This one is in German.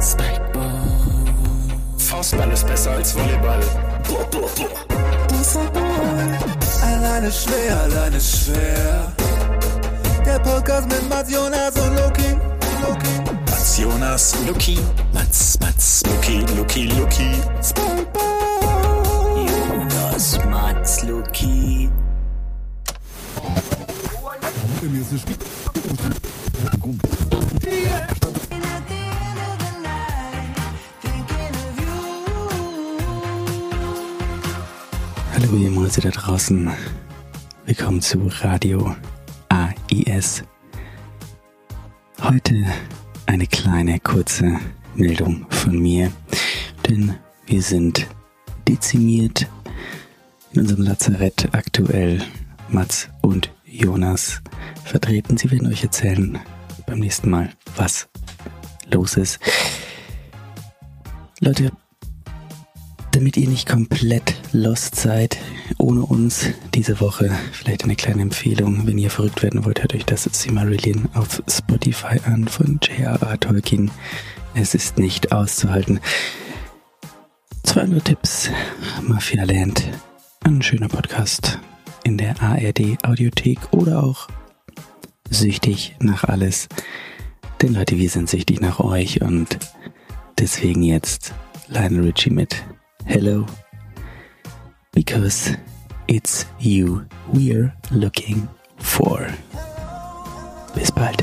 Spikeball. Faustball ist besser als Volleyball. Alleine schwer, alleine schwer. Der Podcast mit Mats Jonas und Loki. Loki. Mats Jonas, Luki. Mats, Mats, Luki, Luki, Luki. Spikeball. Jonas, Mats, Luki. Hallo ihr Mäuse da draußen. Willkommen zu Radio AIS. Heute eine kleine kurze Meldung von mir, denn wir sind dezimiert in unserem Lazarett aktuell. Mats und Jonas vertreten. Sie werden euch erzählen beim nächsten Mal, was los ist. Leute, damit ihr nicht komplett lost seid, ohne uns diese Woche, vielleicht eine kleine Empfehlung, wenn ihr verrückt werden wollt, hört euch das Silmarillion auf Spotify an von J.R.R. Tolkien. Es ist nicht auszuhalten. 200 Tipps, Mafia Land, ein schöner Podcast in der ARD Audiothek oder auch süchtig nach alles. Denn Leute, wir sind süchtig nach euch und deswegen jetzt Lionel Richie mit Hello. Because it's you we're looking for. Bis bald.